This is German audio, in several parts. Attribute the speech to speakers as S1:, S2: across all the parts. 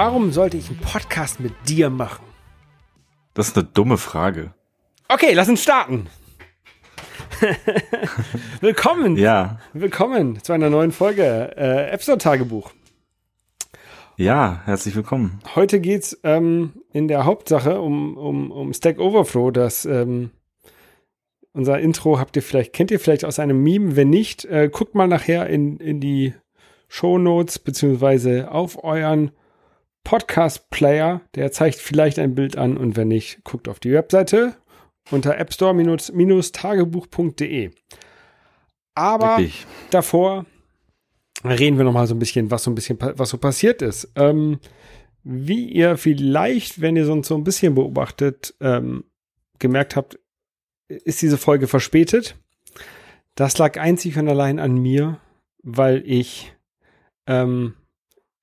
S1: Warum sollte ich einen Podcast mit dir machen?
S2: Das ist eine dumme Frage.
S1: Okay, lass uns starten. willkommen.
S2: Ja.
S1: Willkommen zu einer neuen Folge äh, App Store Tagebuch.
S2: Ja, herzlich willkommen.
S1: Heute geht's ähm, in der Hauptsache um, um, um Stack Overflow. Das ähm, unser Intro habt ihr vielleicht, kennt ihr vielleicht aus einem Meme. Wenn nicht, äh, guckt mal nachher in, in die Show Notes beziehungsweise auf euren Podcast-Player. Der zeigt vielleicht ein Bild an und wenn nicht, guckt auf die Webseite unter appstore-tagebuch.de. Aber
S2: Wirklich.
S1: davor reden wir noch mal so ein bisschen, was so ein bisschen, was so passiert ist. Ähm, wie ihr vielleicht, wenn ihr uns so ein bisschen beobachtet, ähm, gemerkt habt, ist diese Folge verspätet. Das lag einzig und allein an mir, weil ich ähm,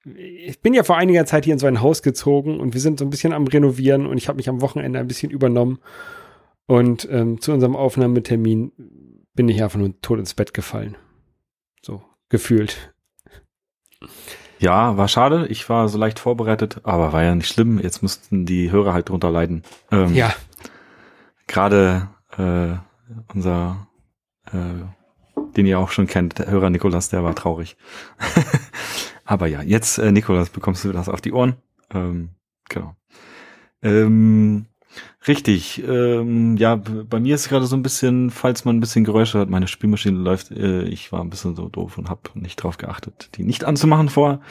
S1: ich bin ja vor einiger Zeit hier in so ein Haus gezogen und wir sind so ein bisschen am Renovieren und ich habe mich am Wochenende ein bisschen übernommen und ähm, zu unserem Aufnahmetermin bin ich einfach nur tot ins Bett gefallen. So, gefühlt.
S2: Ja, war schade. Ich war so leicht vorbereitet, aber war ja nicht schlimm. Jetzt mussten die Hörer halt drunter leiden. Ähm,
S1: Ja,
S2: Gerade äh, unser, äh, den ihr auch schon kennt, der Hörer Nikolas, der war traurig. aber ja, jetzt, äh, Nikolas, bekommst du das auf die Ohren. Ähm, genau. Ähm, richtig. Ähm, ja, bei mir ist gerade so ein bisschen, falls man ein bisschen Geräusche hat, meine Spielmaschine läuft. Äh, ich war ein bisschen so doof und habe nicht drauf geachtet, die nicht anzumachen vor.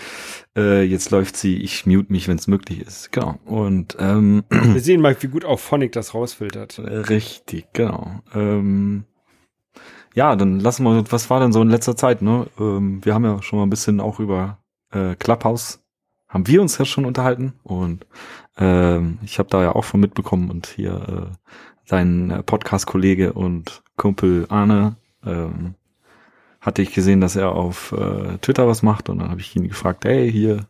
S2: Äh, jetzt läuft sie. Ich mute mich, wenn es möglich ist. Genau. Und ähm,
S1: wir sehen mal, wie gut auch Phonic das rausfiltert.
S2: äh, Richtig, genau. Ähm, ja, dann lassen wir, was war denn so in letzter Zeit, ne? Ähm, wir haben ja schon mal ein bisschen auch über äh, Clubhouse, haben wir uns ja schon unterhalten und ähm, ich habe da ja auch von mitbekommen und hier äh, sein äh, Podcast-Kollege und Kumpel Arne ähm, hatte ich gesehen, dass er auf äh, Twitter was macht und dann habe ich ihn gefragt, hey, hier,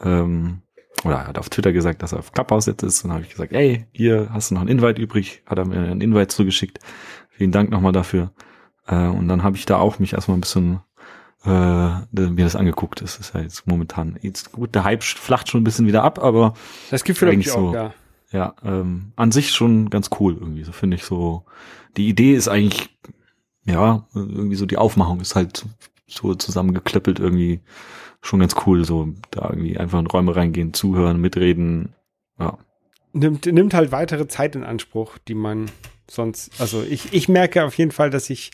S2: ähm, oder er hat auf Twitter gesagt, dass er auf Clubhouse jetzt ist und habe ich gesagt, ey, hier hast du noch einen Invite übrig, hat er mir einen Invite zugeschickt. Vielen Dank nochmal dafür. Äh, und dann habe ich da auch mich erstmal ein bisschen äh, mir das angeguckt. Das ist ja jetzt momentan jetzt gut, der Hype flacht schon ein bisschen wieder ab, aber
S1: Das Gefühl habe
S2: Eigentlich
S1: ich auch,
S2: so.
S1: ja.
S2: ja, ähm, an sich schon ganz cool irgendwie. So finde ich so. Die Idee ist eigentlich, ja, irgendwie so die Aufmachung ist halt so zusammengeklöppelt irgendwie schon ganz cool. So da irgendwie einfach in Räume reingehen, zuhören, mitreden. Ja,
S1: Nimmt, nimmt halt weitere Zeit in Anspruch, die man sonst, also ich, ich merke auf jeden Fall, dass ich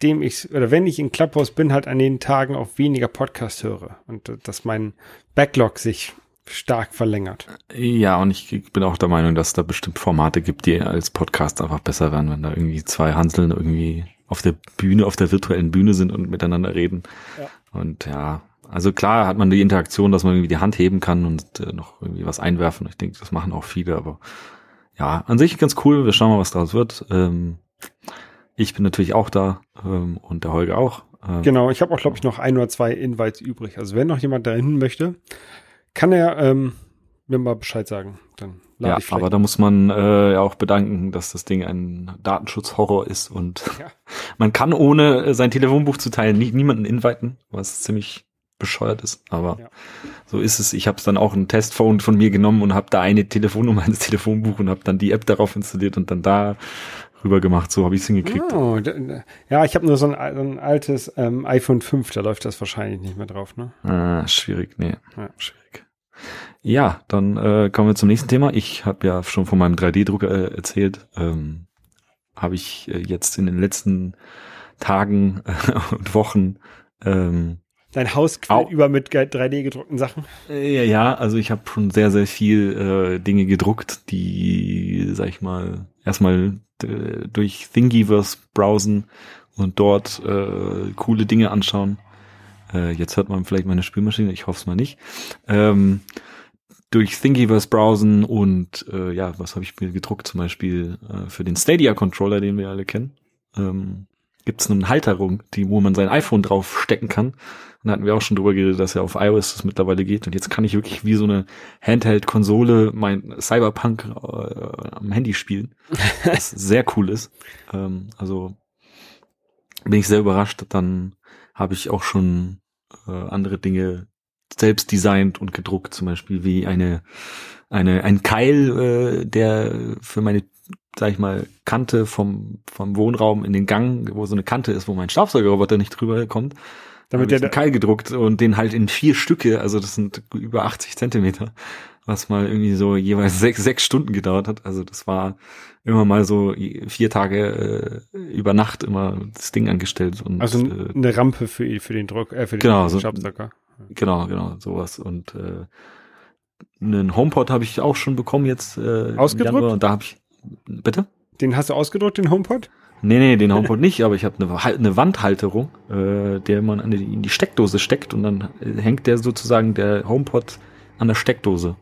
S1: seitdem ich, oder wenn ich in Clubhouse bin, halt an den Tagen auch weniger Podcast höre und äh, dass mein Backlog sich stark verlängert.
S2: Ja, und ich bin auch der Meinung, dass da bestimmt Formate gibt, die als Podcast einfach besser werden, wenn da irgendwie zwei Hanseln irgendwie auf der Bühne, auf der virtuellen Bühne sind und miteinander reden.
S1: Ja.
S2: Und ja, also klar hat man die Interaktion, dass man irgendwie die Hand heben kann und äh, noch irgendwie was einwerfen. Ich denke, das machen auch viele, aber ja, an sich ganz cool. Wir schauen mal, was daraus wird. Ähm, ich bin natürlich auch da ähm, und der Holger auch. Ähm,
S1: Genau, ich habe auch, glaube ich, noch ein oder zwei Invites übrig. Also wenn noch jemand dahin möchte, kann er ähm, mir mal Bescheid sagen. Dann lade
S2: Ja, aber da muss man äh, ja auch bedanken, dass das Ding ein Datenschutzhorror ist und
S1: Ja.
S2: man kann ohne äh, sein Telefonbuch zu teilen nie, niemanden inviten, was ziemlich bescheuert ist. Aber
S1: Ja.
S2: so ist es. Ich habe dann auch ein Testphone von mir genommen und habe da eine Telefonnummer ins Telefonbuch und habe dann die App darauf installiert und dann da rüber gemacht. So habe ich es hingekriegt.
S1: Oh, ja, ich habe nur so ein, so ein altes ähm, iPhone 5, da läuft das wahrscheinlich nicht mehr drauf, ne?
S2: Ah, schwierig, nee,
S1: Ja.
S2: schwierig. Ja, dann äh, kommen wir zum nächsten Thema. Ich habe ja schon von meinem 3D-Drucker äh, erzählt. Ähm, habe ich äh, jetzt in den letzten Tagen äh, und Wochen ähm,
S1: Dein Haus quillt
S2: Au.
S1: über mit 3D gedruckten Sachen.
S2: äh, ja, ja, also ich habe schon sehr, sehr viel äh, Dinge gedruckt, die, sag ich mal, erstmal äh, durch Thingiverse browsen und dort äh, coole Dinge anschauen. Äh, jetzt hört man vielleicht meine Spülmaschine, ich hoffe es mal nicht. Ähm, durch Thingiverse browsen und äh, ja, was habe ich mir gedruckt? Zum Beispiel äh, für den Stadia Controller, den wir alle kennen, ähm, gibt es eine Halterung, die, wo man sein iPhone drauf stecken kann. Und da hatten wir auch schon drüber geredet, dass ja auf iOS das mittlerweile geht. Und jetzt kann ich wirklich wie so eine Handheld-Konsole mein Cyberpunk äh, am Handy spielen. Was sehr cool ist. Ähm, also bin ich sehr überrascht. Dann habe ich auch schon äh, andere Dinge selbst designt und gedruckt, zum Beispiel wie eine, eine, ein Keil, äh, der für meine, sag ich mal, Kante vom, vom Wohnraum in den Gang, wo so eine Kante ist, wo mein Staubsaugerroboter nicht drüber kommt. Damit der einen Keil gedruckt und den halt in vier Stücke, also das sind über 80 Zentimeter, was mal irgendwie so jeweils sechs, sechs Stunden gedauert hat. Also das war immer mal so vier Tage äh, über Nacht immer das Ding angestellt. Und,
S1: also äh, eine Rampe für, für den Druck, äh, für den
S2: genau, so, Genau, genau, sowas. Und äh, einen HomePod habe ich auch schon bekommen jetzt. Äh,
S1: Ausgedruckt?
S2: und da habe ich. Bitte?
S1: Den hast du ausgedruckt, den HomePod?
S2: Nee, nee, den HomePod nicht, aber ich habe eine, eine Wandhalterung, äh, der man an die, in die Steckdose steckt und dann hängt der sozusagen der HomePod an der Steckdose.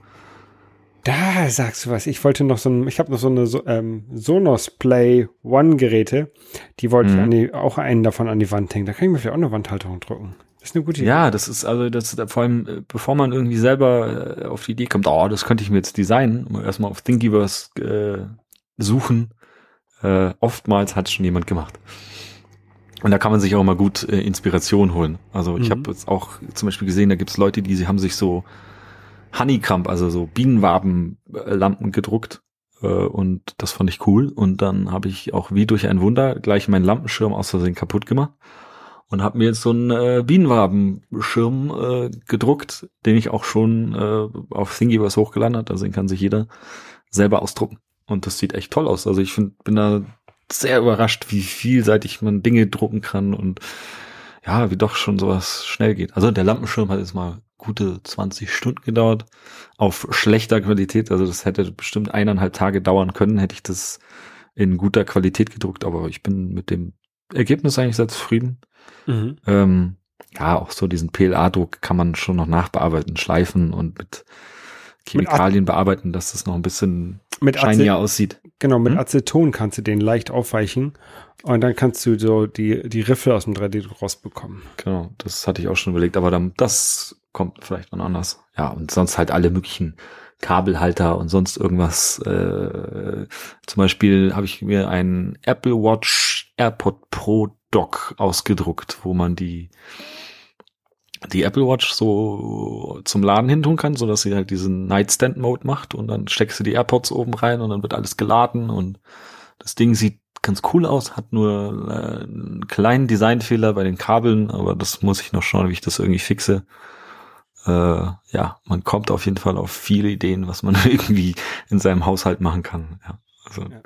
S1: Da sagst du was. Ich wollte noch so ein, ich habe noch so eine so, ähm, Sonos Play One Geräte. Die wollte mhm. ich die, auch einen davon an die Wand hängen. Da kann ich mir vielleicht auch eine Wandhalterung drucken.
S2: Das ist eine gute Idee. Ja, das ist also das vor allem äh, bevor man irgendwie selber äh, auf die Idee kommt, oh, das könnte ich mir jetzt designen, erstmal auf Thingiverse äh, suchen. Äh, oftmals hat schon jemand gemacht. Und da kann man sich auch mal gut äh, Inspiration holen. Also ich mhm. habe jetzt auch zum Beispiel gesehen, da gibt es Leute, die sie haben sich so Honeycomb, also so Bienenwabenlampen gedruckt. Äh, und das fand ich cool. Und dann habe ich auch wie durch ein Wunder gleich meinen Lampenschirm aus Versehen kaputt gemacht. Und habe mir jetzt so einen äh, Bienenwabenschirm äh, gedruckt, den ich auch schon äh, auf Thingiverse hochgeladen hat. Also den kann sich jeder selber ausdrucken. Und das sieht echt toll aus. Also ich find, bin da sehr überrascht, wie vielseitig man Dinge drucken kann und ja, wie doch schon sowas schnell geht. Also der Lampenschirm hat jetzt mal gute 20 Stunden gedauert auf schlechter Qualität. Also das hätte bestimmt eineinhalb Tage dauern können, hätte ich das in guter Qualität gedruckt. Aber ich bin mit dem Ergebnis eigentlich sehr zufrieden. Mhm. Ähm, ja, auch so diesen PLA-Druck kann man schon noch nachbearbeiten, schleifen und mit Chemikalien bearbeiten, dass das noch ein bisschen
S1: mit shinier aussieht. Genau, mit hm? Aceton kannst du den leicht aufweichen und dann kannst du so die, die Riffe aus dem 3D-Druck rausbekommen.
S2: Genau, das hatte ich auch schon überlegt, aber dann, das kommt vielleicht noch anders. Ja, und sonst halt alle möglichen Kabelhalter und sonst irgendwas. Äh, zum Beispiel habe ich mir einen Apple Watch AirPod Pro Dock ausgedruckt, wo man die die Apple Watch so zum Laden hin tun kann, so dass sie halt diesen Nightstand Mode macht und dann steckst du die AirPods oben rein und dann wird alles geladen und das Ding sieht ganz cool aus, hat nur äh, einen kleinen Designfehler bei den Kabeln, aber das muss ich noch schauen, wie ich das irgendwie fixe äh, ja, man kommt auf jeden Fall auf viele Ideen, was man irgendwie in seinem Haushalt machen kann. Ja, also ja.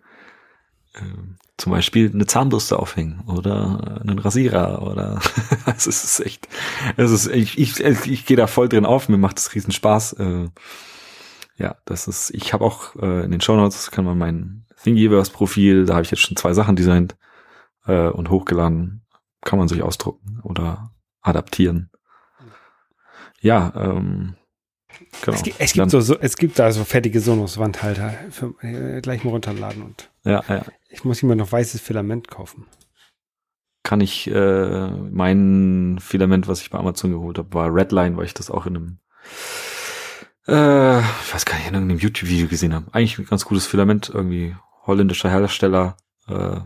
S2: Äh, zum Beispiel eine Zahnbürste aufhängen oder einen Rasierer oder es ist echt, es ist ich ich, ich gehe da voll drin auf, mir macht es riesen Spaß. Äh, ja, das ist, ich habe auch äh, in den Show Notes kann man mein Thingiverse Profil, da habe ich jetzt schon zwei Sachen designt äh, und hochgeladen, kann man sich ausdrucken oder adaptieren ja, ähm,
S1: genau. Es, es gibt so, so, es gibt da so fertige Sonos-Wandhalter äh, gleich mal runterladen und
S2: ja, ja.
S1: Ich muss immer noch weißes Filament kaufen.
S2: Kann ich, äh, mein Filament, was ich bei Amazon geholt habe, war Redline, weil ich das auch in einem äh, ich weiß gar nicht, in irgendeinem YouTube-Video gesehen habe. Eigentlich ein ganz gutes Filament, irgendwie holländischer Hersteller, äh,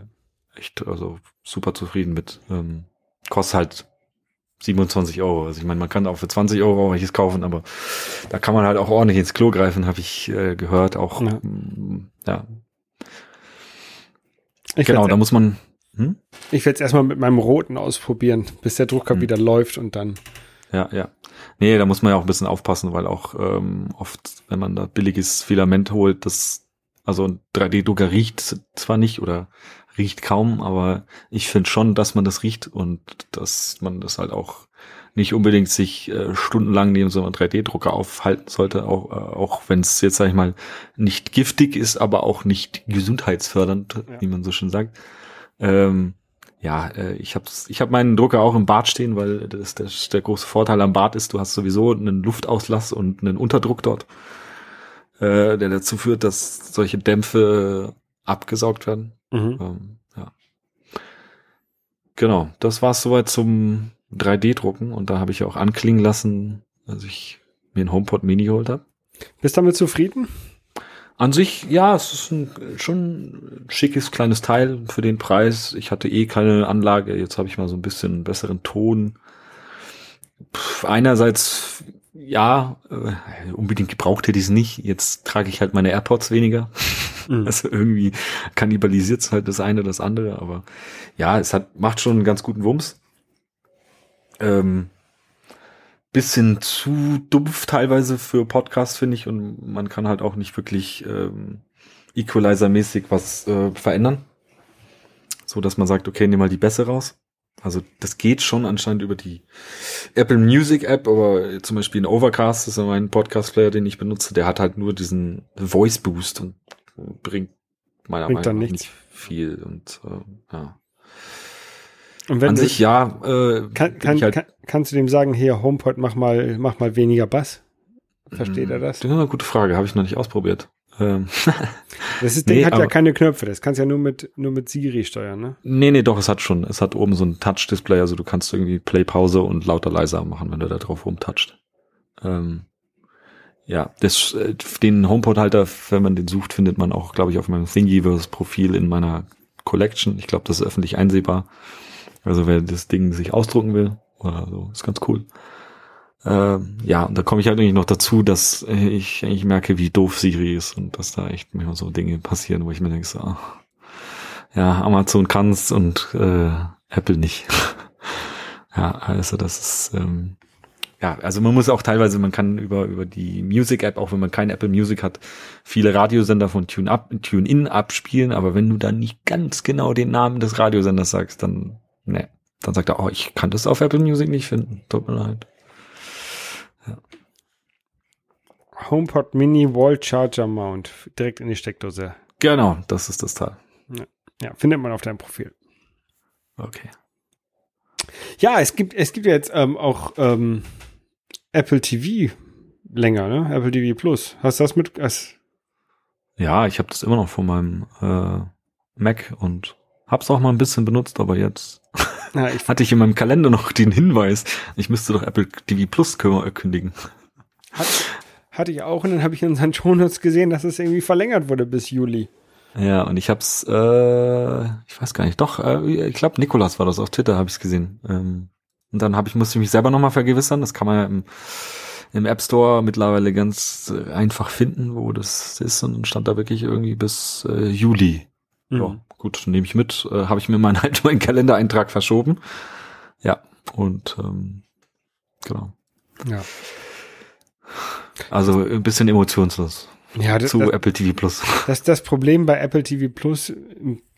S2: echt, also super zufrieden mit. Ähm, kostet halt 27 Euro. Also ich meine, man kann auch für 20 Euro welches kaufen, aber da kann man halt auch ordentlich ins Klo greifen, habe ich äh, gehört. Auch ja. Mm, ja.
S1: Ich genau, da muss man. Hm? Ich werde es erstmal mit meinem roten ausprobieren, bis der Drucker hm. wieder läuft und dann.
S2: Ja, ja. Nee, da muss man ja auch ein bisschen aufpassen, weil auch ähm, oft, wenn man da billiges Filament holt, das also ein 3D-Drucker riecht zwar nicht oder riecht kaum, aber ich finde schon, dass man das riecht und dass man das halt auch nicht unbedingt sich äh, stundenlang neben so einem 3D-Drucker aufhalten sollte, auch, äh, auch wenn es jetzt, sag ich mal, nicht giftig ist, aber auch nicht gesundheitsfördernd, ja. wie man so schön sagt. Ähm, ja, äh, ich habe ich hab meinen Drucker auch im Bad stehen, weil das, das der große Vorteil am Bad ist, du hast sowieso einen Luftauslass und einen Unterdruck dort, äh, der dazu führt, dass solche Dämpfe abgesaugt werden. Mhm. Ähm, ja. Genau, das war es soweit zum 3D-Drucken und da habe ich auch anklingen lassen, dass ich mir ein HomePod Mini geholt habe.
S1: Bist du damit zufrieden?
S2: An sich, ja, es ist ein, schon ein schickes kleines Teil für den Preis. Ich hatte eh keine Anlage, jetzt habe ich mal so ein bisschen besseren Ton. Puh, einerseits ja, äh, unbedingt gebraucht hätte ich es nicht. Jetzt trage ich halt meine AirPods weniger. Mhm. Also irgendwie kannibalisiert es halt das eine oder das andere, aber ja, es hat, macht schon einen ganz guten Wumms. Ähm, bisschen zu dumpf teilweise für Podcasts, finde ich, und man kann halt auch nicht wirklich ähm, Equalizer-mäßig was äh, verändern. So dass man sagt, okay, nimm mal die Bässe raus. Also das geht schon anscheinend über die Apple Music App, aber zum Beispiel in Overcast, das ist mein Podcast-Player, den ich benutze, der hat halt nur diesen Voice Boost und bringt meiner bringt Meinung nach nicht viel. Und äh, ja.
S1: Und wenn An sich ja. Äh, kann, kann, halt, kann, kannst du dem sagen, hier HomePod, mach mal, mach mal weniger Bass? Versteht er das?
S2: Das ist eine gute Frage, habe ich noch nicht ausprobiert. Ähm,
S1: das Ding nee, hat ja keine Knöpfe, das kannst ja nur mit, nur mit Siri steuern, ne?
S2: Nee, nee, doch, es hat schon. Es hat oben so ein Touch-Display, also du kannst irgendwie Play, Pause und lauter, leiser machen, wenn du da drauf rumtoucht. Ähm, ja, das, äh, den HomePod-Halter, wenn man den sucht, findet man auch, glaube ich, auf meinem Thingiverse-Profil in meiner Collection. Ich glaube, das ist öffentlich einsehbar. Also wer das Ding sich ausdrucken will, oder so, ist ganz cool. Ähm, ja, und da komme ich halt eigentlich noch dazu, dass ich eigentlich merke, wie doof Siri ist und dass da echt manchmal so Dinge passieren, wo ich mir denke, so, ja, Amazon kann's und äh, Apple nicht. ja, also das ist, ähm, ja, also man muss auch teilweise, man kann über, über die Music App, auch wenn man kein Apple Music hat, viele Radiosender von Tune Up, Tune In abspielen, aber wenn du dann nicht ganz genau den Namen des Radiosenders sagst, dann, ne, dann sagt er, oh, ich kann das auf Apple Music nicht finden. Tut mir leid.
S1: HomePod Mini Wall Charger Mount direkt in die Steckdose.
S2: Genau, das ist das Teil.
S1: Ja, ja findet man auf deinem Profil.
S2: Okay.
S1: Ja, es gibt es gibt ja jetzt ähm, auch ähm, Apple TV länger, ne? Apple TV Plus. Hast du das mit? Als
S2: ja, ich habe das immer noch von meinem äh, Mac und hab's auch mal ein bisschen benutzt, aber jetzt ja, ich hatte ich in meinem Kalender noch den Hinweis, ich müsste doch Apple TV Plus kündigen.
S1: Hat, hatte ich auch und dann habe ich in unseren Shownotes gesehen, dass es irgendwie verlängert wurde bis Juli.
S2: Ja, und ich hab's, äh, ich weiß gar nicht, doch, äh, ich glaube, Nikolas war das auf Twitter, habe ich gesehen. Ähm, und dann habe ich, musste ich mich selber nochmal vergewissern. Das kann man ja im, im App Store mittlerweile ganz äh, einfach finden, wo das ist. Und dann stand da wirklich irgendwie bis äh, Juli. Mhm. Ja, gut, nehme ich mit. Äh, habe ich mir meinen, halt meinen Kalendereintrag verschoben. Ja, und ähm, genau.
S1: Ja.
S2: Also ein bisschen emotionslos.
S1: Ja, das,
S2: zu
S1: das,
S2: Apple TV Plus.
S1: Das das Problem bei Apple TV Plus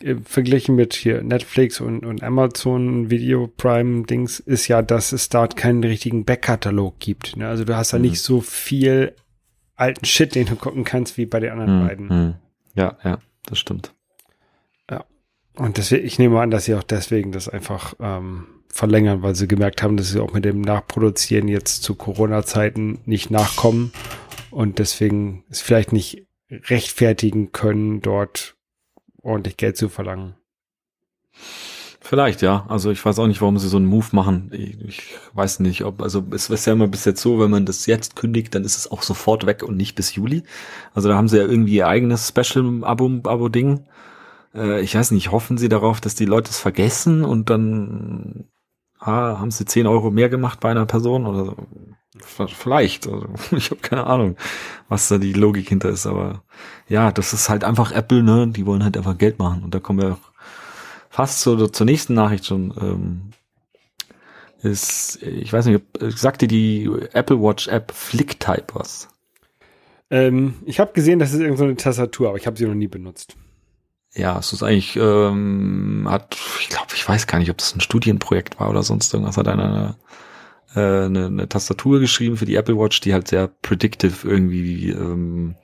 S1: äh, verglichen mit hier Netflix und, und Amazon Video Prime Dings ist ja, dass es dort keinen richtigen Backkatalog gibt. Ne? Also du hast da mhm. nicht so viel alten Shit, den du gucken kannst, wie bei den anderen mhm. beiden. Mhm.
S2: Ja, ja, das stimmt.
S1: Und deswegen, ich nehme an, dass sie auch deswegen das einfach ähm, verlängern, weil sie gemerkt haben, dass sie auch mit dem Nachproduzieren jetzt zu Corona-Zeiten nicht nachkommen und deswegen es vielleicht nicht rechtfertigen können, dort ordentlich Geld zu verlangen.
S2: Vielleicht, ja. Also ich weiß auch nicht, warum sie so einen Move machen. Ich, ich weiß nicht, ob, also es ist ja immer bis jetzt so, wenn man das jetzt kündigt, dann ist es auch sofort weg und nicht bis Juli. Also da haben sie ja irgendwie ihr eigenes Special-Abo-Ding. Äh, ich weiß nicht, hoffen sie darauf, dass die Leute es vergessen und dann ah, haben sie 10 Euro mehr gemacht bei einer Person oder so. Vielleicht, also, ich habe keine Ahnung, was da die Logik hinter ist, aber ja, das ist halt einfach Apple, ne? Die wollen halt einfach Geld machen und da kommen wir fast zu, zur nächsten Nachricht schon. Ähm, ist, ich weiß nicht, sagte die Apple Watch App FlickType was?
S1: Ähm, ich habe gesehen, das ist irgendeine Tastatur, aber ich habe sie noch nie benutzt.
S2: Ja, es ist eigentlich, ähm, hat, ich glaube, ich weiß gar nicht, ob das ein Studienprojekt war oder sonst irgendwas, hat einer eine, äh, eine, eine Tastatur geschrieben für die Apple Watch, die halt sehr predictive irgendwie ähm,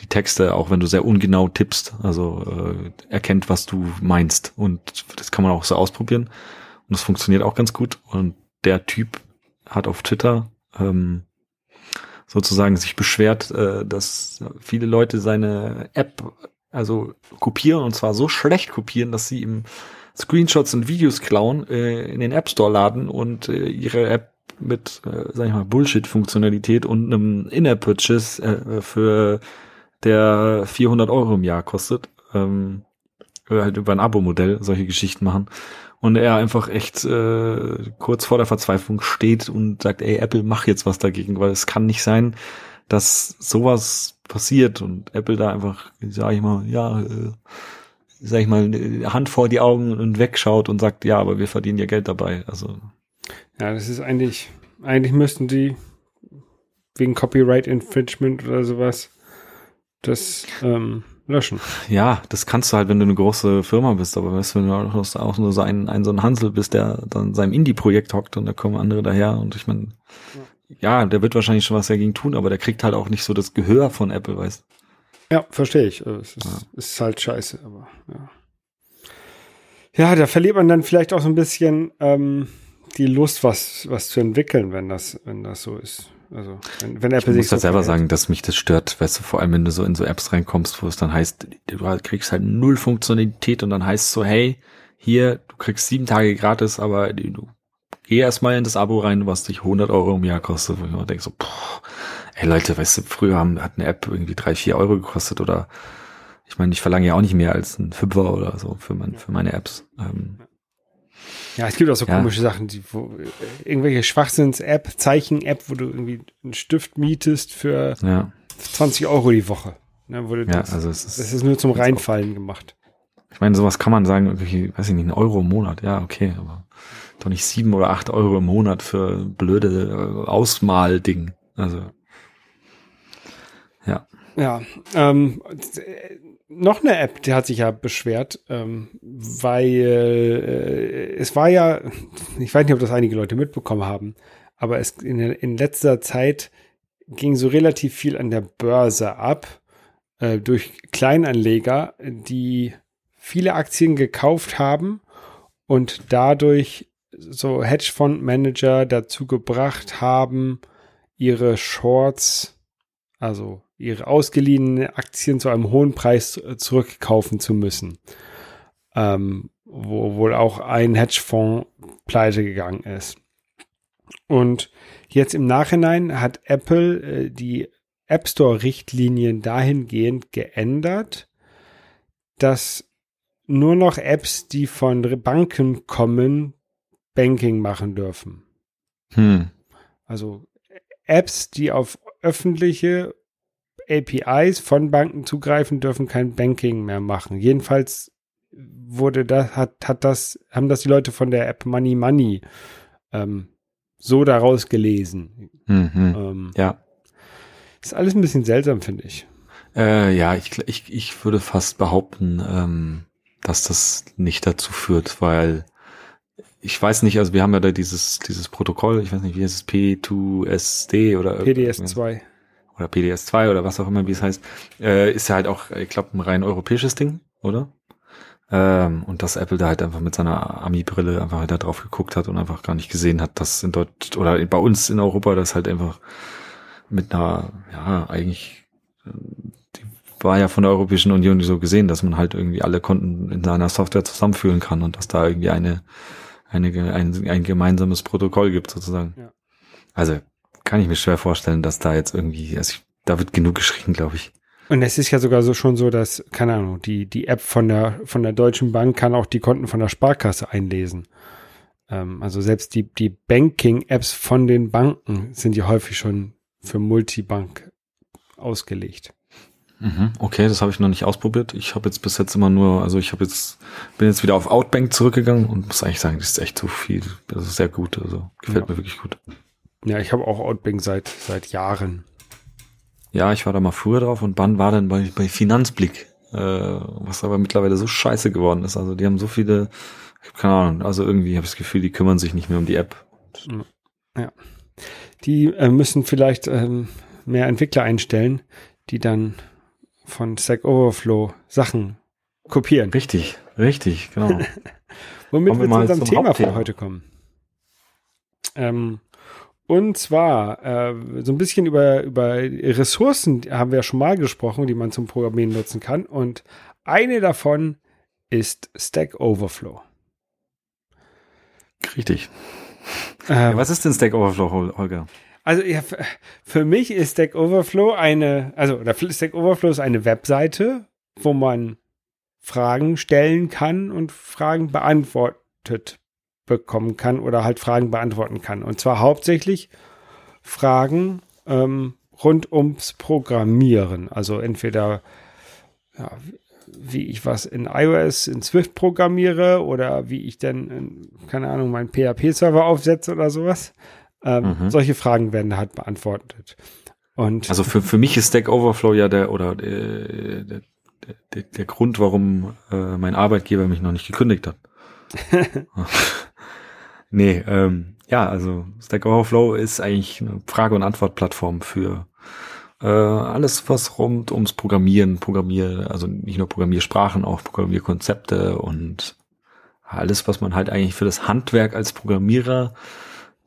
S2: die Texte, auch wenn du sehr ungenau tippst, also äh, erkennt, was du meinst. Und das kann man auch so ausprobieren. Und das funktioniert auch ganz gut. Und der Typ hat auf Twitter ähm, sozusagen sich beschwert, äh, dass viele Leute seine App also kopieren und zwar so schlecht kopieren, dass sie ihm Screenshots und Videos klauen, äh, in den App Store laden und äh, ihre App mit, äh, sag ich mal, Bullshit-Funktionalität und einem In-App-Purchase äh, für der 400 Euro im Jahr kostet, ähm, halt über ein Abo-Modell solche Geschichten machen. und er einfach echt äh, kurz vor der Verzweiflung steht und sagt, ey Apple, mach jetzt was dagegen, weil es kann nicht sein, dass sowas passiert und Apple da einfach, sag ich mal, ja, äh, sag ich mal, eine Hand vor die Augen und wegschaut und sagt, ja, aber wir verdienen ja Geld dabei. Also
S1: ja, das ist eigentlich, eigentlich müssten die wegen Copyright Infringement oder sowas das ähm, löschen.
S2: Ja, das kannst du halt, wenn du eine große Firma bist, aber weißt du, wenn du auch nur so ein, ein so ein Hansel bist, der dann seinem Indie-Projekt hockt und da kommen andere daher und ich meine, ja. Ja. der wird wahrscheinlich schon was dagegen tun, aber der kriegt halt auch nicht so das Gehör von Apple, weißt
S1: Ja, verstehe ich. Also, es ist, ja. ist halt scheiße, aber ja. Ja, da verliert man dann vielleicht auch so ein bisschen ähm, die Lust, was, was zu entwickeln, wenn das, wenn das so ist. Also, wenn, wenn Apple
S2: ich muss so selber sagen, dass mich das stört, weißt du, vor allem wenn du so in so Apps reinkommst, wo es dann heißt, du kriegst halt null Funktionalität und dann heißt es so, hey, hier, du kriegst sieben Tage gratis, aber du geh erstmal in das Abo rein, was dich 100 Euro im Jahr kostet, wo ich mir denke so, boah, ey Leute, weißt du, früher haben, hat eine App irgendwie drei, vier Euro gekostet oder ich meine, ich verlange ja auch nicht mehr als ein Fünfer oder so für, mein, für meine Apps. Ähm,
S1: ja, es gibt auch so ja. komische Sachen, die, wo, irgendwelche Schwachsinns-App, Zeichen-App, wo du irgendwie einen Stift mietest für ja. 20 Euro die Woche. Ne, ja, das, also es ist, das ist nur zum Reinfallen gemacht.
S2: Ich meine, sowas kann man sagen, irgendwie, weiß ich nicht, ein Euro im Monat, ja, okay, aber doch nicht sieben oder acht Euro im Monat für blöde äh, Ausmalding. Also, ja.
S1: Ja, ähm, noch eine App, die hat sich ja beschwert, ähm, weil äh, es war ja, ich weiß nicht, ob das einige Leute mitbekommen haben, aber es in, in letzter Zeit ging so relativ viel an der Börse ab äh, durch Kleinanleger, die viele Aktien gekauft haben und dadurch so Hedgefondsmanager dazu gebracht haben, ihre Shorts, also ihre ausgeliehenen Aktien zu einem hohen Preis zurückkaufen zu müssen. Ähm, wo wohl auch ein Hedgefonds pleite gegangen ist. Und jetzt im Nachhinein hat Apple äh, die App Store-Richtlinien dahingehend geändert, dass nur noch Apps, die von Banken kommen, Banking machen dürfen. Hm. Also Apps, die auf öffentliche APIs von Banken zugreifen, dürfen kein Banking mehr machen. Jedenfalls wurde das, hat, hat das, haben das die Leute von der App Money Money ähm, so daraus gelesen.
S2: Mhm. Ähm, ja.
S1: Ist alles ein bisschen seltsam, finde ich.
S2: Äh, ja, ich, ich, ich würde fast behaupten, ähm, dass das nicht dazu führt, weil ich weiß nicht, also wir haben ja da dieses, dieses Protokoll, ich weiß nicht, wie heißt es, P2SD oder
S1: PDS2
S2: oder PDS2 oder was auch immer, wie es heißt, äh, ist ja halt auch, ich glaube, ein rein europäisches Ding, oder? Ähm, und dass Apple da halt einfach mit seiner Ami-Brille einfach halt da drauf geguckt hat und einfach gar nicht gesehen hat, dass in dort oder bei uns in Europa das halt einfach mit einer, ja, eigentlich, die war ja von der Europäischen Union so gesehen, dass man halt irgendwie alle Konten in seiner Software zusammenführen kann und dass da irgendwie eine, eine ein, ein gemeinsames Protokoll gibt sozusagen. Ja. Also kann ich mir schwer vorstellen, dass da jetzt irgendwie, also ich, da wird genug geschrien, glaube ich.
S1: Und es ist ja sogar so schon so, dass, keine Ahnung, die, die App von der, von der Deutschen Bank kann auch die Konten von der Sparkasse einlesen. Ähm, also selbst die, die Banking-Apps von den Banken sind ja häufig schon für Multibank ausgelegt.
S2: Mhm, okay, das habe ich noch nicht ausprobiert. Ich habe jetzt bis jetzt immer nur, also ich habe jetzt, bin jetzt wieder auf Outbank zurückgegangen und muss eigentlich sagen, das ist echt zu viel. Das ist sehr gut, also gefällt ja. mir wirklich gut.
S1: Ja, ich habe auch Outbank seit, seit Jahren.
S2: Ja, ich war da mal früher drauf und wann war denn bei, bei Finanzblick, äh, was aber mittlerweile so scheiße geworden ist. Also die haben so viele, keine Ahnung, also irgendwie habe ich das Gefühl, die kümmern sich nicht mehr um die App.
S1: Ja. Die äh, müssen vielleicht ähm, mehr Entwickler einstellen, die dann von Stack Overflow Sachen kopieren.
S2: Richtig, richtig, genau.
S1: Womit wir, wir zu unserem Thema von heute kommen. Ähm, und zwar äh, so ein bisschen über, über Ressourcen haben wir ja schon mal gesprochen, die man zum Programmieren nutzen kann. Und eine davon ist Stack Overflow.
S2: Richtig. Ähm, was ist denn Stack Overflow, Holger?
S1: Also ja, für mich ist Stack Overflow eine, also Stack Overflow ist eine Webseite, wo man Fragen stellen kann und Fragen beantwortet bekommen kann oder halt Fragen beantworten kann. Und zwar hauptsächlich Fragen ähm, rund ums Programmieren. Also entweder ja, wie ich was in iOS in Swift programmiere oder wie ich denn, in, keine Ahnung, meinen PHP-Server aufsetze oder sowas. Ähm, mhm. Solche Fragen werden halt beantwortet. Und
S2: also für, für mich ist Stack Overflow ja der oder der, der, der, der Grund, warum äh, mein Arbeitgeber mich noch nicht gekündigt hat. nee, ähm, ja, also Stack Overflow ist eigentlich eine Frage- und Antwortplattform für äh, alles, was rund ums Programmieren, Programmier, also nicht nur Programmiersprachen, auch Programmierkonzepte und alles, was man halt eigentlich für das Handwerk als Programmierer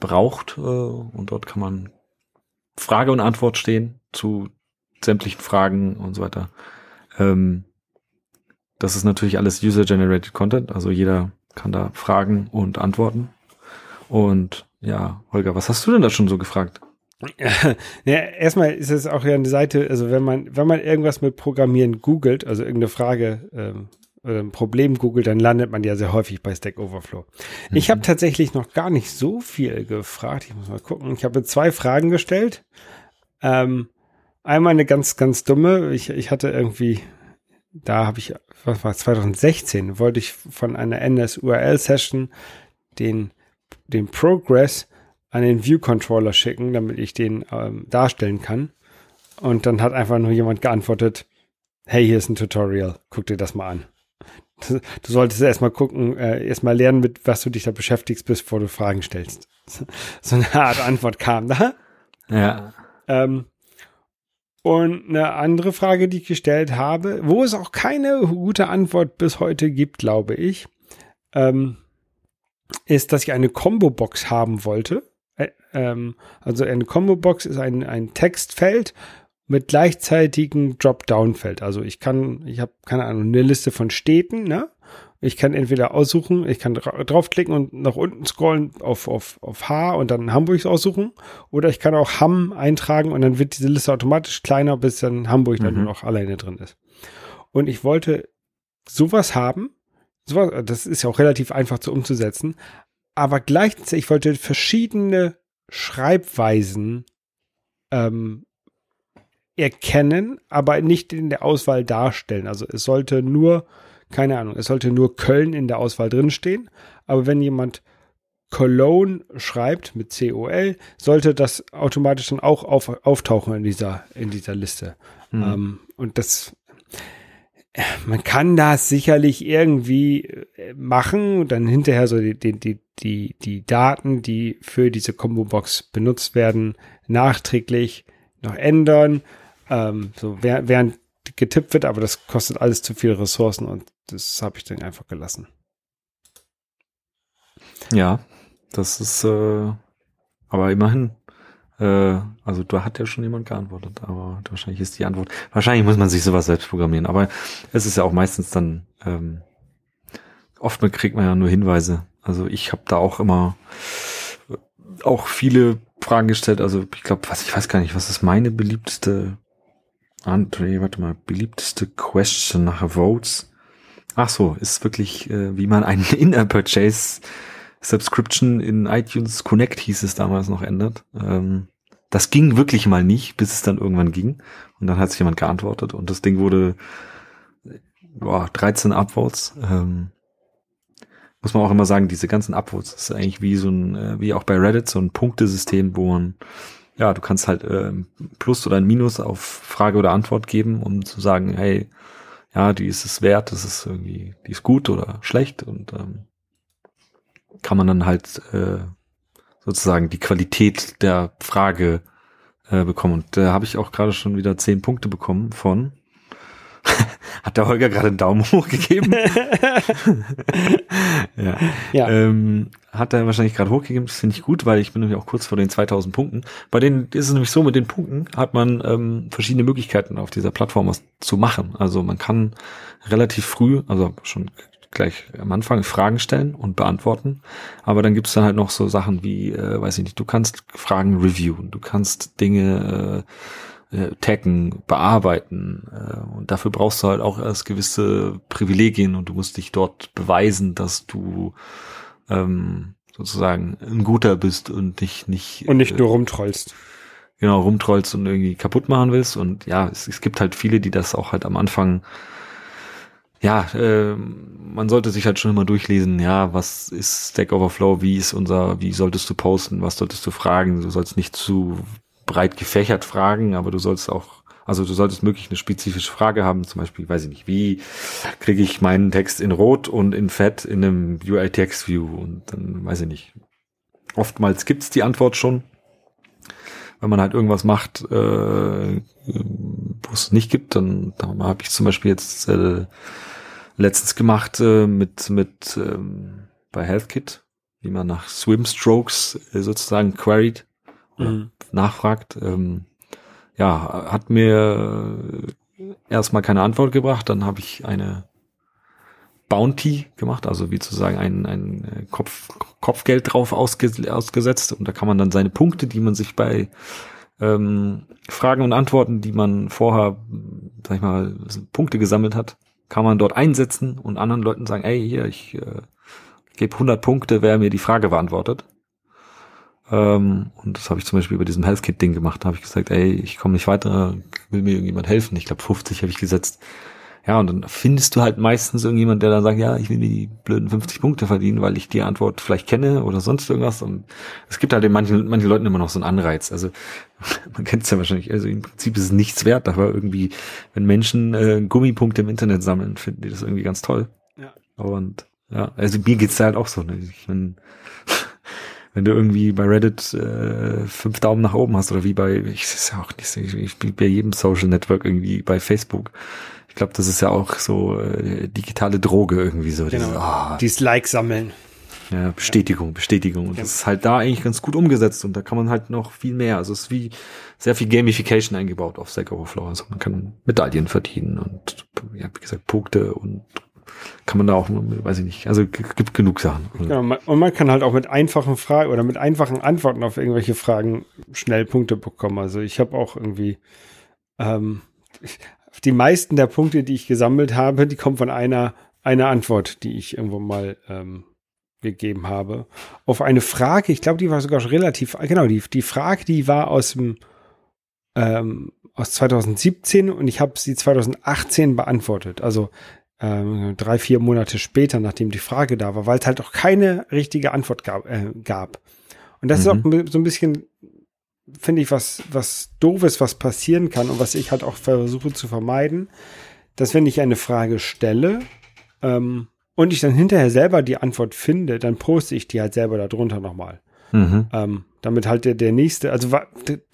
S2: braucht. Äh, und dort kann man Frage und Antwort stehen zu sämtlichen Fragen und so weiter. Ähm, das ist natürlich alles User-Generated Content, also jeder kann da fragen und antworten. Und ja, Holger, was hast du denn da schon so gefragt?
S1: Ja, erstmal ist es auch ja eine Seite, also wenn man, wenn man irgendwas mit Programmieren googelt, also irgendeine Frage ähm, ein Problem googelt, dann landet man ja sehr häufig bei Stack Overflow. Mhm. Ich habe tatsächlich noch gar nicht so viel gefragt. Ich muss mal gucken. Ich habe zwei Fragen gestellt. Ähm, einmal eine ganz, ganz dumme. Ich, ich hatte irgendwie, da habe ich, was war 2016, wollte ich von einer NS-URL-Session den, den Progress an den View-Controller schicken, damit ich den ähm, darstellen kann. Und dann hat einfach nur jemand geantwortet, hey, hier ist ein Tutorial, guck dir das mal an. Du, du solltest erstmal gucken, äh, erstmal lernen, mit was du dich da beschäftigst, bevor du Fragen stellst. So eine Art Antwort kam da.
S2: Ja.
S1: Ähm, und eine andere Frage, die ich gestellt habe, wo es auch keine gute Antwort bis heute gibt, glaube ich, ähm, ist, dass ich eine Combo-Box haben wollte äh, ähm, also eine Combo-Box ist ein, ein Textfeld mit gleichzeitigem Drop-Down-Feld. Also ich kann, ich habe keine Ahnung, eine Liste von Städten, ne? Ich kann entweder aussuchen, ich kann dra draufklicken und nach unten scrollen auf, auf, auf H und dann Hamburg aussuchen. Oder ich kann auch Hamm eintragen und dann wird diese Liste automatisch kleiner, bis dann Hamburg mhm. dann nur noch alleine drin ist. Und ich wollte sowas haben. Sowas, das ist ja auch relativ einfach zu umzusetzen aber gleichzeitig ich wollte verschiedene Schreibweisen ähm, erkennen, aber nicht in der Auswahl darstellen. Also es sollte nur, keine Ahnung, es sollte nur Köln in der Auswahl drinstehen. Aber wenn jemand Cologne schreibt mit COL, sollte das automatisch dann auch auf, auftauchen in dieser, in dieser Liste. Mhm. Ähm, und das, man kann das sicherlich irgendwie äh, machen und dann hinterher so die, die, die, die Daten, die für diese Combo-Box benutzt werden, nachträglich noch ändern, ähm, so während getippt wird, aber das kostet alles zu viele Ressourcen und das habe ich dann einfach gelassen.
S2: Ja, das ist äh, aber immerhin äh, also da hat ja schon jemand geantwortet, aber wahrscheinlich ist die Antwort. Wahrscheinlich muss man sich sowas selbst programmieren, aber es ist ja auch meistens dann, ähm, oft kriegt man ja nur Hinweise. Also ich habe da auch immer auch viele Fragen gestellt. Also ich glaube, was ich weiß gar nicht, was ist meine beliebteste André, warte mal, beliebteste Question nach Votes? Ach so, ist wirklich, äh, wie man einen In-App-Purchase Subscription in iTunes Connect hieß es damals noch ändert. Ähm, das ging wirklich mal nicht, bis es dann irgendwann ging. Und dann hat sich jemand geantwortet und das Ding wurde boah, 13 Upvotes. Ähm, muss man auch immer sagen, diese ganzen Upvotes ist eigentlich wie so ein, äh, wie auch bei Reddit, so ein Punktesystem, wo man, ja, du kannst halt äh, Plus oder ein Minus auf Frage oder Antwort geben, um zu sagen, hey, ja, die ist es wert, das ist irgendwie, die ist gut oder schlecht und ähm, kann man dann halt äh, sozusagen die Qualität der Frage äh, bekommen. Und da habe ich auch gerade schon wieder zehn Punkte bekommen von. Hat der Holger gerade einen Daumen hoch gegeben? ja. ja. Ähm, hat er wahrscheinlich gerade hochgegeben. Das finde ich gut, weil ich bin nämlich auch kurz vor den 2000 Punkten. Bei denen ist es nämlich so, mit den Punkten hat man ähm, verschiedene Möglichkeiten auf dieser Plattform was zu machen. Also man kann relativ früh, also schon gleich am Anfang Fragen stellen und beantworten. Aber dann gibt's dann halt noch so Sachen wie, äh, weiß ich nicht, du kannst Fragen reviewen, du kannst Dinge äh, äh, taggen, bearbeiten. Äh, und dafür brauchst du halt auch erst gewisse Privilegien und du musst dich dort beweisen, dass du ähm, sozusagen ein guter bist und dich nicht
S1: und nicht nur rumtrollst.
S2: Genau, rumtrollst und irgendwie kaputt machen willst. Und ja, es, es gibt halt viele, die das auch halt am Anfang ja, äh, man sollte sich halt schon immer durchlesen, ja, was ist Stack Overflow, wie ist unser, wie solltest du posten, was solltest du fragen, du sollst nicht zu breit gefächert fragen, aber du sollst auch, also du solltest möglich eine spezifische Frage haben, zum Beispiel, weiß ich nicht, wie kriege ich meinen Text in Rot und in Fett in einem UI-Text-View und dann weiß ich nicht. Oftmals gibt's die Antwort schon, wenn man halt irgendwas macht, äh, wo es nicht gibt, dann, dann habe ich zum Beispiel jetzt äh, letztens gemacht äh, mit, mit ähm, bei HealthKit, wie man nach Swim Strokes äh, sozusagen queried mhm. nachfragt. Ähm, ja, hat mir erstmal keine Antwort gebracht, dann habe ich eine Bounty gemacht, also wie zu sagen ein, ein Kopf, Kopfgeld drauf ausge, ausgesetzt und da kann man dann seine Punkte, die man sich bei ähm, Fragen und Antworten, die man vorher, sag ich mal, Punkte gesammelt hat, kann man dort einsetzen und anderen Leuten sagen, ey, hier, ich äh, gebe 100 Punkte, wer mir die Frage beantwortet. Ähm, und das habe ich zum Beispiel bei diesem HealthKit-Ding gemacht. Da habe ich gesagt, ey, ich komme nicht weiter, will mir irgendjemand helfen. Ich glaube, 50 habe ich gesetzt. Ja, und dann findest du halt meistens irgendjemand, der dann sagt, ja, ich will die blöden 50 Punkte verdienen, weil ich die Antwort vielleicht kenne oder sonst irgendwas. Und es gibt halt in manchen, manchen Leuten immer noch so einen Anreiz. Also man kennt es ja wahrscheinlich, also im Prinzip ist es nichts wert, aber irgendwie, wenn Menschen äh, Gummipunkte im Internet sammeln, finden die das irgendwie ganz toll. Ja. Und ja, also mir geht's da halt auch so. Ne? Ich mein, wenn du irgendwie bei Reddit äh, fünf Daumen nach oben hast oder wie bei, ich ist ja auch nicht, ich, ich bin bei jedem Social Network irgendwie bei Facebook ich glaube, das ist ja auch so äh, digitale Droge irgendwie so.
S1: Genau. Dieses, oh. Dieses Like sammeln.
S2: Ja, Bestätigung, Bestätigung. Und ja. das ist halt da eigentlich ganz gut umgesetzt und da kann man halt noch viel mehr. Also es ist wie sehr viel Gamification eingebaut auf Stack Overflow. Also man kann Medaillen verdienen und ja, wie gesagt, Punkte und kann man da auch, weiß ich nicht, also gibt genug Sachen.
S1: Genau, und man kann halt auch mit einfachen Fragen oder mit einfachen Antworten auf irgendwelche Fragen schnell Punkte bekommen. Also ich habe auch irgendwie ähm, die meisten der Punkte, die ich gesammelt habe, die kommen von einer, einer Antwort, die ich irgendwo mal ähm, gegeben habe. Auf eine Frage, ich glaube, die war sogar schon relativ, genau, die, die Frage, die war aus dem ähm, aus 2017 und ich habe sie 2018 beantwortet. Also ähm, drei, vier Monate später, nachdem die Frage da war, weil es halt auch keine richtige Antwort gab. Äh, gab. Und das mhm. ist auch so ein bisschen finde ich, was, was doofes, was passieren kann und was ich halt auch versuche zu vermeiden, dass wenn ich eine Frage stelle ähm, und ich dann hinterher selber die Antwort finde, dann poste ich die halt selber darunter nochmal. Mhm. Ähm, damit halt der, der nächste, also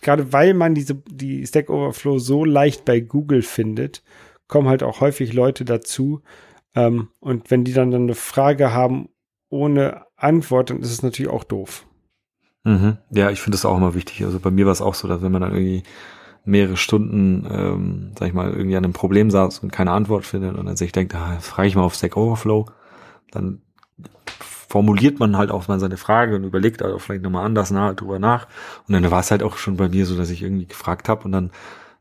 S1: gerade weil man diese, die Stack Overflow so leicht bei Google findet, kommen halt auch häufig Leute dazu. Ähm, und wenn die dann, dann eine Frage haben ohne Antwort, dann ist es natürlich auch doof.
S2: Mhm. Ja, ich finde das auch immer wichtig. Also bei mir war es auch so, dass wenn man dann irgendwie mehrere Stunden, ähm, sag ich mal, irgendwie an einem Problem saß und keine Antwort findet und dann sich denkt, ah, frage ich mal auf Stack Overflow, dann formuliert man halt auch mal seine Frage und überlegt auch vielleicht nochmal anders nach, drüber nach. Und dann war es halt auch schon bei mir so, dass ich irgendwie gefragt habe und dann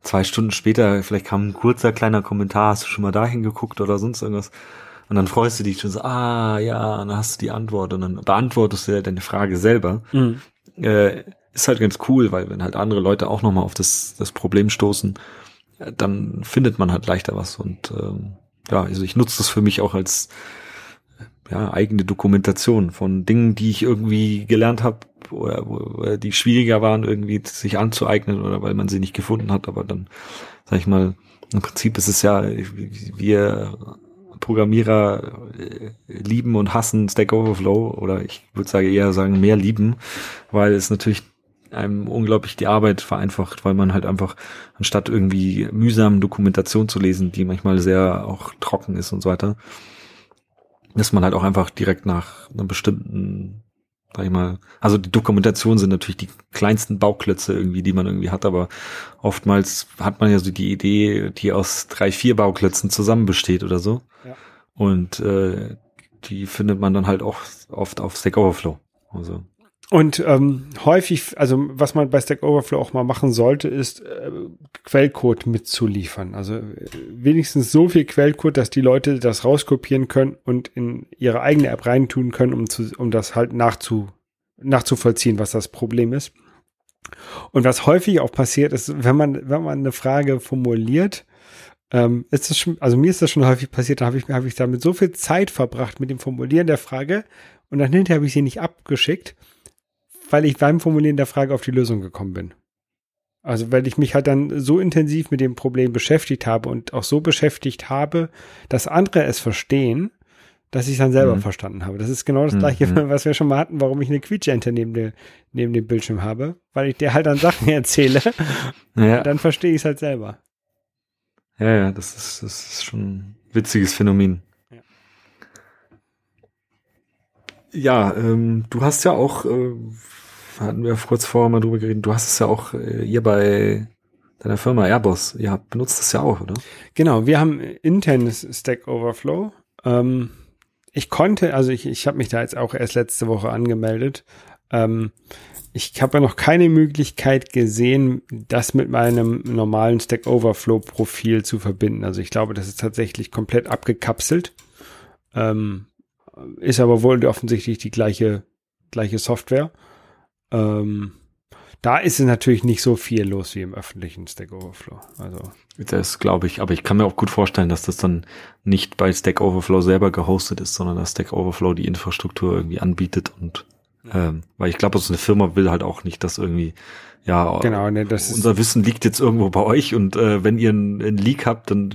S2: zwei Stunden später, vielleicht kam ein kurzer kleiner Kommentar, hast du schon mal dahin geguckt oder sonst irgendwas. Und dann freust du dich schon so, ah ja, dann hast du die Antwort und dann beantwortest du ja deine Frage selber. Mhm. Äh, ist halt ganz cool, weil wenn halt andere Leute auch nochmal auf das, das Problem stoßen, dann findet man halt leichter was. Und ähm, ja, also ich nutze das für mich auch als ja, eigene Dokumentation von Dingen, die ich irgendwie gelernt habe oder, oder die schwieriger waren, irgendwie sich anzueignen oder weil man sie nicht gefunden hat. Aber dann, sag ich mal, im Prinzip ist es ja, wir Programmierer äh, lieben und hassen Stack Overflow oder ich würde sagen eher sagen mehr lieben, weil es natürlich einem unglaublich die Arbeit vereinfacht, weil man halt einfach anstatt irgendwie mühsam Dokumentation zu lesen, die manchmal sehr auch trocken ist und so weiter, dass man halt auch einfach direkt nach einem bestimmten sag ich mal, also die Dokumentation sind natürlich die kleinsten Bauklötze irgendwie, die man irgendwie hat, aber oftmals hat man ja so die Idee, die aus drei, vier Bauklötzen zusammen besteht oder so. Ja. Und äh, die findet man dann halt auch oft auf Stack Overflow. Also
S1: und ähm, häufig, also was man bei Stack Overflow auch mal machen sollte, ist äh, Quellcode mitzuliefern. Also äh, wenigstens so viel Quellcode, dass die Leute das rauskopieren können und in ihre eigene App reintun können, um, zu, um das halt nachzu, nachzuvollziehen, was das Problem ist. Und was häufig auch passiert ist, wenn man, wenn man eine Frage formuliert, ähm, ist das schon, also mir ist das schon häufig passiert, da habe ich, hab ich damit so viel Zeit verbracht mit dem Formulieren der Frage und dann hinterher habe ich sie nicht abgeschickt weil ich beim Formulieren der Frage auf die Lösung gekommen bin. Also weil ich mich halt dann so intensiv mit dem Problem beschäftigt habe und auch so beschäftigt habe, dass andere es verstehen, dass ich es dann selber mhm. verstanden habe. Das ist genau das gleiche, mhm. was wir schon mal hatten, warum ich eine Quietschente neben, de, neben dem Bildschirm habe, weil ich dir halt dann Sachen erzähle ja. und dann verstehe ich es halt selber.
S2: Ja, ja, das ist, das ist schon ein witziges Phänomen. Ja, ähm, du hast ja auch äh, hatten wir kurz vorher mal drüber geredet, du hast es ja auch äh, ihr bei deiner Firma Airbus, ihr habt, benutzt das ja auch, oder?
S1: Genau, wir haben internes Stack Overflow. Ähm, ich konnte, also ich, ich habe mich da jetzt auch erst letzte Woche angemeldet. Ähm, ich habe ja noch keine Möglichkeit gesehen, das mit meinem normalen Stack Overflow Profil zu verbinden. Also ich glaube, das ist tatsächlich komplett abgekapselt. Ähm, ist aber wohl offensichtlich die gleiche, gleiche Software. Ähm, da ist es natürlich nicht so viel los wie im öffentlichen Stack Overflow. Also.
S2: Das glaube ich, aber ich kann mir auch gut vorstellen, dass das dann nicht bei Stack Overflow selber gehostet ist, sondern dass Stack Overflow die Infrastruktur irgendwie anbietet und ähm, weil ich glaube, so eine Firma will halt auch nicht, dass irgendwie ja,
S1: genau, ne, das
S2: unser Wissen liegt jetzt irgendwo bei euch und äh, wenn ihr einen, einen Leak habt, dann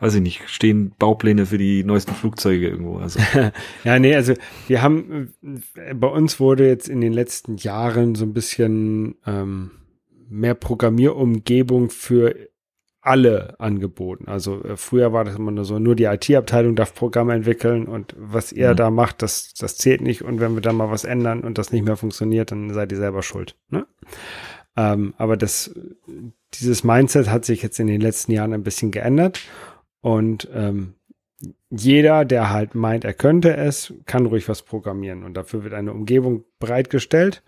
S2: weiß ich nicht, stehen Baupläne für die neuesten Flugzeuge irgendwo. Also.
S1: ja, nee, also wir haben äh, bei uns wurde jetzt in den letzten Jahren so ein bisschen ähm, mehr Programmierumgebung für alle angeboten. Also äh, früher war das immer nur so, nur die IT-Abteilung darf Programme entwickeln und was ihr mhm. da macht, das, das zählt nicht. Und wenn wir da mal was ändern und das nicht mehr funktioniert, dann seid ihr selber schuld. Ne? Ähm, aber das, dieses Mindset hat sich jetzt in den letzten Jahren ein bisschen geändert und ähm, jeder, der halt meint, er könnte es, kann ruhig was programmieren und dafür wird eine Umgebung bereitgestellt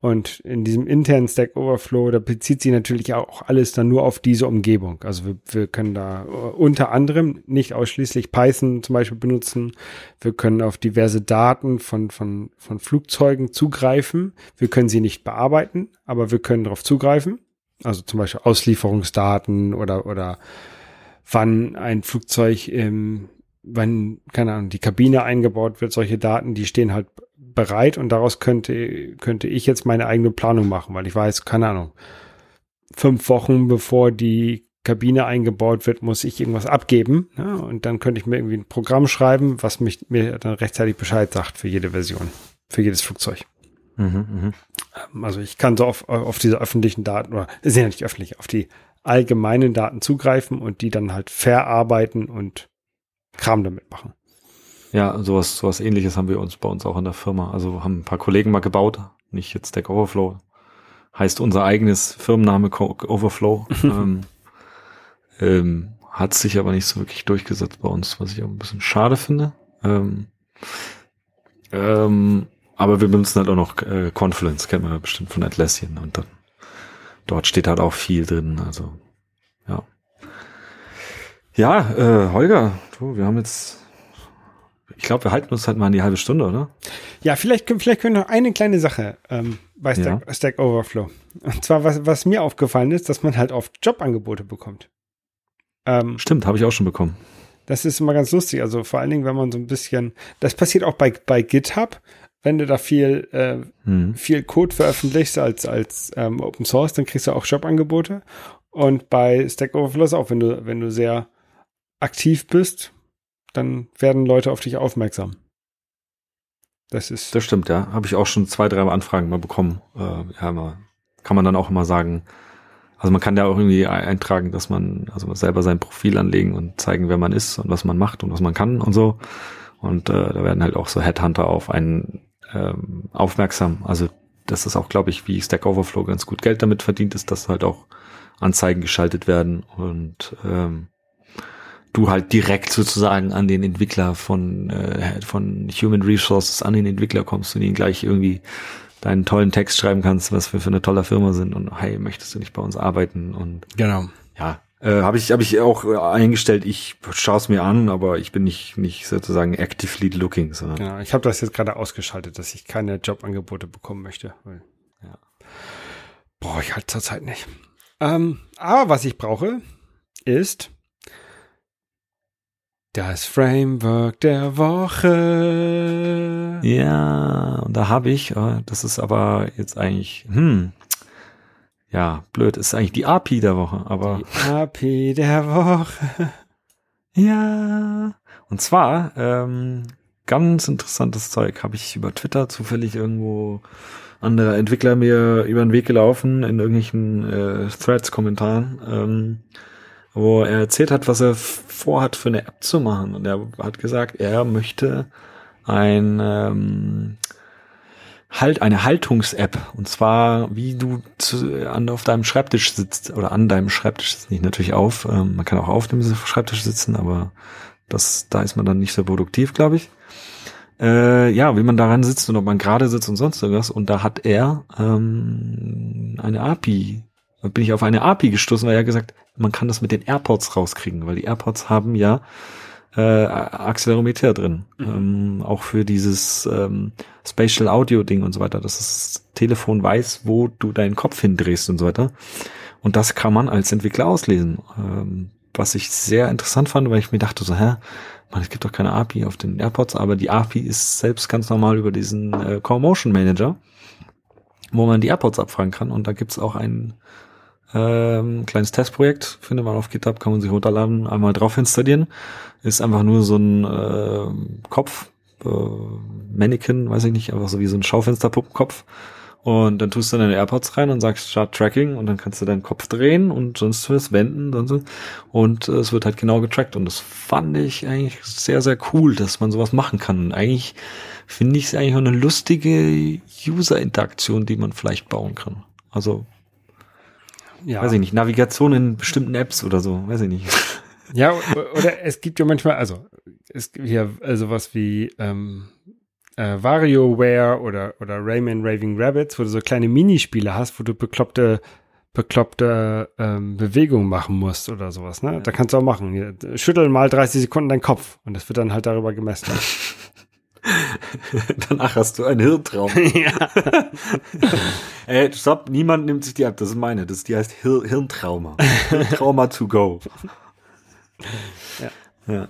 S1: und in diesem internen Stack Overflow, da bezieht sich natürlich auch alles dann nur auf diese Umgebung. Also wir, wir können da unter anderem nicht ausschließlich Python zum Beispiel benutzen. Wir können auf diverse Daten von, von, von Flugzeugen zugreifen. Wir können sie nicht bearbeiten, aber wir können darauf zugreifen. Also zum Beispiel Auslieferungsdaten oder, oder wann ein Flugzeug im, wann, keine Ahnung, die Kabine eingebaut wird, solche Daten, die stehen halt bereit und daraus könnte, könnte ich jetzt meine eigene Planung machen, weil ich weiß, keine Ahnung, fünf Wochen bevor die Kabine eingebaut wird, muss ich irgendwas abgeben. Ja, und dann könnte ich mir irgendwie ein Programm schreiben, was mich mir dann rechtzeitig Bescheid sagt für jede Version, für jedes Flugzeug. Mhm, mh. Also ich kann so auf, auf diese öffentlichen Daten, oder sind ja nicht öffentlich, auf die allgemeinen Daten zugreifen und die dann halt verarbeiten und Kram damit machen.
S2: Ja, sowas, sowas ähnliches haben wir uns bei uns auch in der Firma. Also haben ein paar Kollegen mal gebaut, nicht jetzt Stack Overflow. Heißt unser eigenes Firmenname Overflow. ähm, ähm, hat sich aber nicht so wirklich durchgesetzt bei uns, was ich auch ein bisschen schade finde. Ähm, ähm, aber wir benutzen halt auch noch äh, Confluence, kennt man ja bestimmt von Atlassian und dann dort steht halt auch viel drin. Also ja. Ja, äh, Holger, du, wir haben jetzt ich glaube, wir halten uns halt mal an die halbe Stunde, oder?
S1: Ja, vielleicht, vielleicht können wir noch eine kleine Sache ähm, bei Stack, ja. Stack Overflow. Und zwar, was, was mir aufgefallen ist, dass man halt oft Jobangebote bekommt.
S2: Ähm, Stimmt, habe ich auch schon bekommen.
S1: Das ist immer ganz lustig. Also vor allen Dingen, wenn man so ein bisschen, das passiert auch bei, bei GitHub, wenn du da viel, äh, hm. viel Code veröffentlichst als, als ähm, Open Source, dann kriegst du auch Jobangebote. Und bei Stack Overflow ist auch, wenn du, wenn du sehr aktiv bist, dann werden Leute auf dich aufmerksam.
S2: Das ist. Das stimmt, ja. Habe ich auch schon zwei, drei Anfragen mal bekommen. Äh, ja, mal, kann man dann auch immer sagen, also man kann da auch irgendwie eintragen, dass man also selber sein Profil anlegen und zeigen, wer man ist und was man macht und was man kann und so. Und äh, da werden halt auch so Headhunter auf einen ähm, aufmerksam. Also das ist auch, glaube ich, wie Stack Overflow ganz gut Geld damit verdient ist, dass halt auch Anzeigen geschaltet werden und ähm, du halt direkt sozusagen an den Entwickler von, äh, von Human Resources, an den Entwickler kommst und ihn gleich irgendwie deinen tollen Text schreiben kannst, was wir für eine tolle Firma sind und hey, möchtest du nicht bei uns arbeiten und
S1: Genau.
S2: ja, äh, habe ich habe ich auch eingestellt. Ich schaue es mir an, aber ich bin nicht nicht sozusagen actively looking, sondern
S1: Genau. Ich habe das jetzt gerade ausgeschaltet, dass ich keine Jobangebote bekommen möchte. Weil
S2: Ja.
S1: Brauche ich halt zurzeit nicht. Ähm, aber was ich brauche, ist das Framework der Woche.
S2: ja, und da habe ich, äh, das ist aber jetzt eigentlich, hm, ja, blöd, ist eigentlich die API der Woche, aber
S1: Die API der Woche.
S2: Ja. Und zwar, ähm, ganz interessantes Zeug habe ich über Twitter zufällig irgendwo andere Entwickler mir über den Weg gelaufen in irgendwelchen äh, Threads-Kommentaren, ähm, wo er erzählt hat, was er vorhat für eine App zu machen. Und er hat gesagt, er möchte ein ähm, halt eine Haltungs-App. Und zwar wie du zu, an auf deinem Schreibtisch sitzt. Oder an deinem Schreibtisch sitzt nicht natürlich auf. Ähm, man kann auch auf dem Schreibtisch sitzen aber das da ist man dann nicht so produktiv glaube ich. Äh, ja wie man daran sitzt und ob man gerade sitzt und sonst irgendwas. Und da hat er ähm, eine API da bin ich auf eine API gestoßen weil er gesagt man kann das mit den AirPods rauskriegen weil die AirPods haben ja äh, Accelerometer drin. Ähm, auch für dieses ähm, Spatial Audio Ding und so weiter, dass das Telefon weiß, wo du deinen Kopf hindrehst und so weiter. Und das kann man als Entwickler auslesen. Ähm, was ich sehr interessant fand, weil ich mir dachte so, hä, man, es gibt doch keine API auf den AirPods, aber die API ist selbst ganz normal über diesen äh, Core Motion Manager, wo man die AirPods abfragen kann. Und da gibt's auch ein ähm, kleines Testprojekt, findet man auf GitHub, kann man sich runterladen, einmal drauf installieren. Ist einfach nur so ein äh, Kopf, äh, Mannequin, weiß ich nicht, einfach so wie so ein Schaufensterpuppenkopf. Und dann tust du deine AirPods rein und sagst Start Tracking und dann kannst du deinen Kopf drehen und sonst was wenden und so. Und äh, es wird halt genau getrackt. Und das fand ich eigentlich sehr, sehr cool, dass man sowas machen kann. Und eigentlich finde ich es eigentlich auch eine lustige User-Interaktion, die man vielleicht bauen kann. Also
S1: Ja.
S2: weiß ich nicht, Navigation in bestimmten Apps oder so, weiß ich nicht.
S1: Ja, oder es gibt ja manchmal, also es gibt ja äh, sowas wie ähm, äh, WarioWare oder, oder Rayman Raving Rabbits, wo du so kleine Minispiele hast, wo du bekloppte, bekloppte ähm, Bewegungen machen musst oder sowas. Ne? Da kannst du auch machen. Hier, Schüttel mal 30 Sekunden deinen Kopf und das wird dann halt darüber gemessen.
S2: Danach hast du einen Hirntraum.
S1: ja.
S2: Ey, stopp, niemand nimmt sich die App, das ist meine. Das, die heißt Hir Hirntrauma. Hirntrauma to go.
S1: Ja.
S2: ja.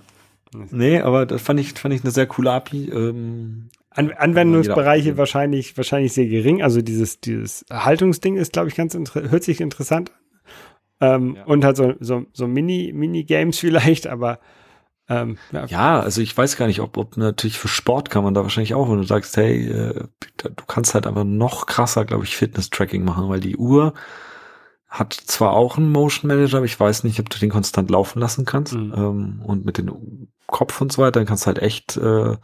S2: Nee, aber das fand ich, fand ich eine sehr coole API. Ähm,
S1: An Anwendungsbereiche wahrscheinlich, wahrscheinlich sehr gering. Also dieses, dieses Haltungsding ist, glaube ich, ganz hört sich interessant an. Ähm,
S2: Ja.
S1: Und halt so, so, so Mini, Mini-Games vielleicht, aber ähm, ja,
S2: ja, also ich weiß gar nicht, ob, ob natürlich für Sport kann man da wahrscheinlich auch, wenn du sagst, hey, äh, du kannst halt einfach noch krasser, glaube ich, Fitness-Tracking machen, weil die Uhr hat zwar auch einen Motion Manager, aber ich weiß nicht, ob du den konstant laufen lassen kannst.
S1: Mhm.
S2: Ähm, und mit dem Kopf und so weiter, dann kannst du halt echt, äh,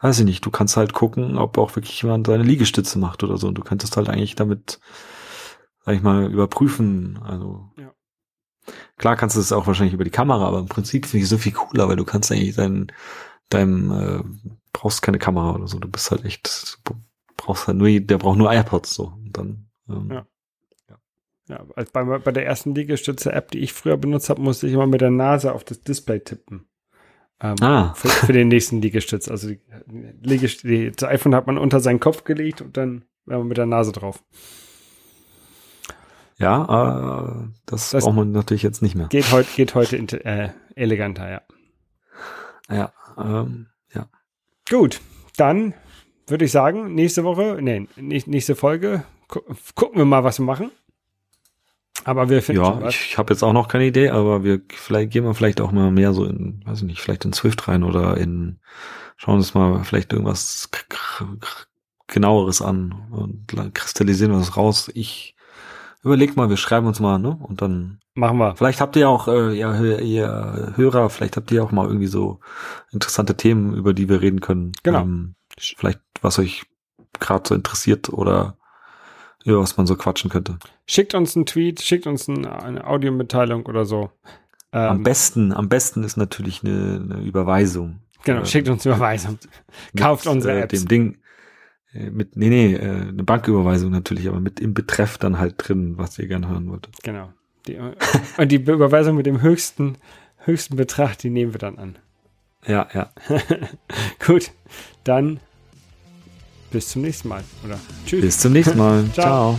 S2: weiß ich nicht, du kannst halt gucken, ob auch wirklich jemand seine Liegestütze macht oder so. Und du könntest halt eigentlich damit, sag ich mal, überprüfen. Also
S1: Ja.
S2: Klar kannst du es auch wahrscheinlich über die Kamera, aber im Prinzip finde ich so viel cooler, weil du kannst eigentlich dein, deinem, äh, brauchst keine Kamera oder so. Du bist halt echt, brauchst halt nur, der braucht nur AirPods so. Und dann, ähm,
S1: Ja. ja, als bei, bei der ersten Liegestütze-App, die ich früher benutzt habe, musste ich immer mit der Nase auf das Display tippen. Ähm,
S2: Ah.
S1: für, für den nächsten Liegestütz. Also die, die, das iPhone hat man unter seinen Kopf gelegt und dann war man mit der Nase drauf.
S2: Ja, äh, das,
S1: Das-
S2: braucht man natürlich jetzt nicht mehr.
S1: Geht heute, geht heute äh, eleganter, ja.
S2: Ja, ähm, ja.
S1: Gut, dann würde ich sagen, nächste Woche, nee, nicht, nächste Folge, gu gucken wir mal, was wir machen. Aber wir finden
S2: Ja,
S1: was.
S2: ich, habe jetzt auch noch keine Idee, aber wir vielleicht gehen wir vielleicht auch mal mehr so in, weiß ich nicht, vielleicht in Swift rein oder in schauen uns mal vielleicht irgendwas genaueres an und kristallisieren wir das raus. Ich überleg mal, wir schreiben uns mal, ne? Und dann
S1: Machen wir.
S2: vielleicht habt ihr auch äh, ja, Hö- ihr Hörer, vielleicht habt ihr auch mal irgendwie so interessante Themen, über die wir reden können.
S1: Genau.
S2: Ähm, vielleicht was euch gerade so interessiert oder über was man so quatschen könnte.
S1: Schickt uns einen Tweet, schickt uns ein, eine Audiomitteilung oder so.
S2: Am
S1: Ähm,
S2: besten, am besten ist natürlich eine, eine Überweisung.
S1: genau,
S2: äh,
S1: schickt uns eine Überweisung. Kauft unsere
S2: äh,
S1: Apps.
S2: Dem Ding, mit, nee, nee, äh, eine Banküberweisung natürlich, aber mit im Betreff dann halt drin, was ihr gerne hören wolltet.
S3: Genau. Die, und die Überweisung mit dem höchsten, höchsten Betrag, die nehmen wir dann an.
S2: Ja, ja.
S3: Gut, dann bis zum nächsten Mal. Oder
S2: tschüss. Bis zum nächsten Mal. Ciao. Ciao.